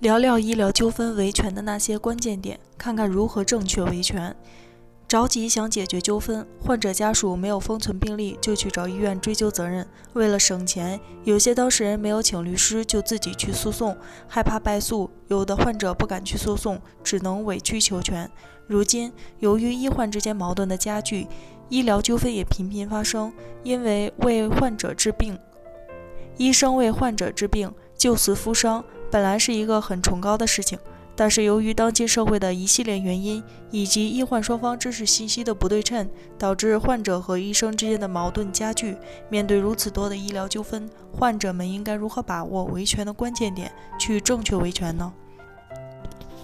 聊聊医疗纠纷维权的那些关键点，看看如何正确维权。着急想解决纠纷，患者家属没有封存病历就去找医院追究责任。为了省钱，有些当事人没有请律师就自己去诉讼，害怕败诉。有的患者不敢去诉讼，只能委曲求全。如今，由于医患之间矛盾的加剧，医疗纠纷也频频发生。因为为患者治病，医生为患者治病，救死扶伤，本来是一个很崇高的事情。但是由于当今社会的一系列原因，以及医患双方知识信息的不对称，导致患者和医生之间的矛盾加剧。面对如此多的医疗纠纷，患者们应该如何把握维权的关键点，去正确维权呢？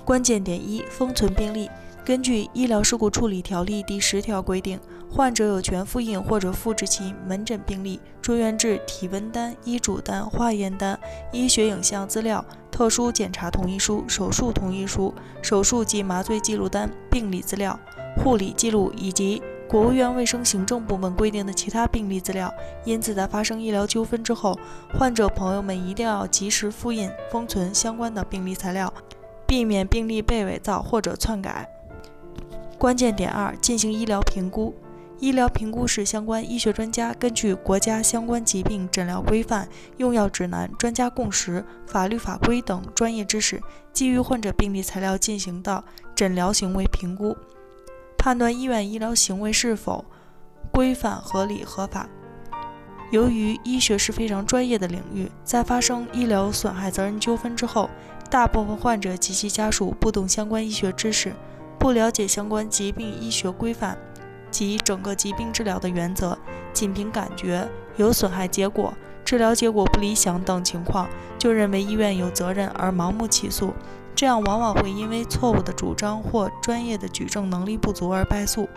关键点一：封存病例。根据《医疗事故处理条例》第十条规定，患者有权复印或者复制其门诊病历、住院志、体温单、医嘱单、化验单、医学影像资料、特殊检查同意书、手术同意书、手术及麻醉记录单、病理资料、护理记录以及国务院卫生行政部门规定的其他病历资料。因此，在发生医疗纠纷之后，患者朋友们一定要及时复印、封存相关的病历材料，避免病历被伪造或者篡改。关键点二：进行医疗评估。医疗评估是相关医学专家根据国家相关疾病诊疗规范、用药指南、专家共识、法律法规等专业知识，基于患者病历材料进行的诊疗行为评估，判断医院医疗行为是否规范、合理、合法。由于医学是非常专业的领域，在发生医疗损害责任纠纷之后，大部分患者及其家属不懂相关医学知识。不了解相关疾病医学规范及整个疾病治疗的原则，仅凭感觉有损害结果、治疗结果不理想等情况，就认为医院有责任而盲目起诉，这样往往会因为错误的主张或专业的举证能力不足而败诉。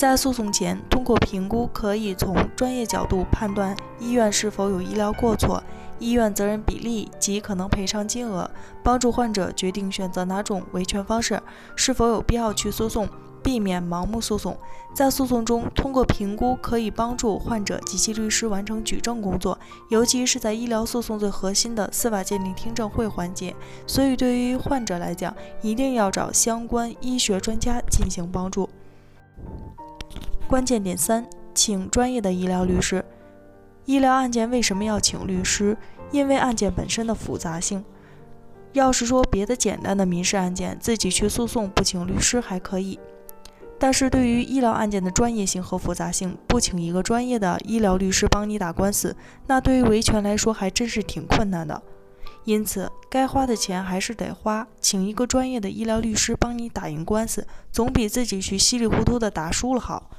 在诉讼前，通过评估可以从专业角度判断医院是否有医疗过错、医院责任比例及可能赔偿金额，帮助患者决定选择哪种维权方式，是否有必要去诉讼，避免盲目诉讼。在诉讼中，通过评估可以帮助患者及其律师完成举证工作，尤其是在医疗诉讼最核心的司法鉴定听证会环节。所以，对于患者来讲，一定要找相关医学专家进行帮助。关键点三，请专业的医疗律师。医疗案件为什么要请律师？因为案件本身的复杂性。要是说别的简单的民事案件，自己去诉讼不请律师还可以。但是对于医疗案件的专业性和复杂性，不请一个专业的医疗律师帮你打官司，那对于维权来说还真是挺困难的。因此，该花的钱还是得花，请一个专业的医疗律师帮你打赢官司，总比自己去稀里糊涂的打输了好。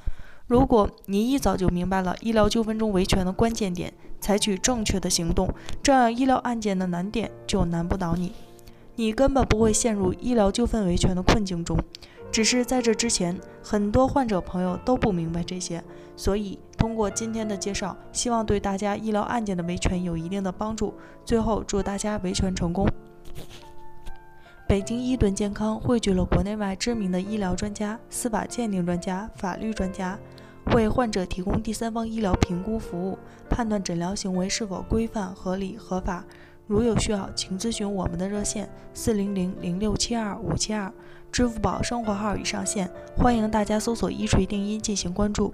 如果你一早就明白了医疗纠纷中维权的关键点，采取正确的行动，这样医疗案件的难点就难不倒你，你根本不会陷入医疗纠纷维权的困境中。只是在这之前，很多患者朋友都不明白这些，所以通过今天的介绍，希望对大家医疗案件的维权有一定的帮助。最后，祝大家维权成功！北京医盾健康汇聚了国内外知名的医疗专家、司法鉴定专家、法律专家，为患者提供第三方医疗评估服务，判断诊疗行为是否规范、合理、合法。如有需要，请咨询我们的热线：四零零零六七二五七二，支付宝生活号已上线，欢迎大家搜索“一锤定音”进行关注。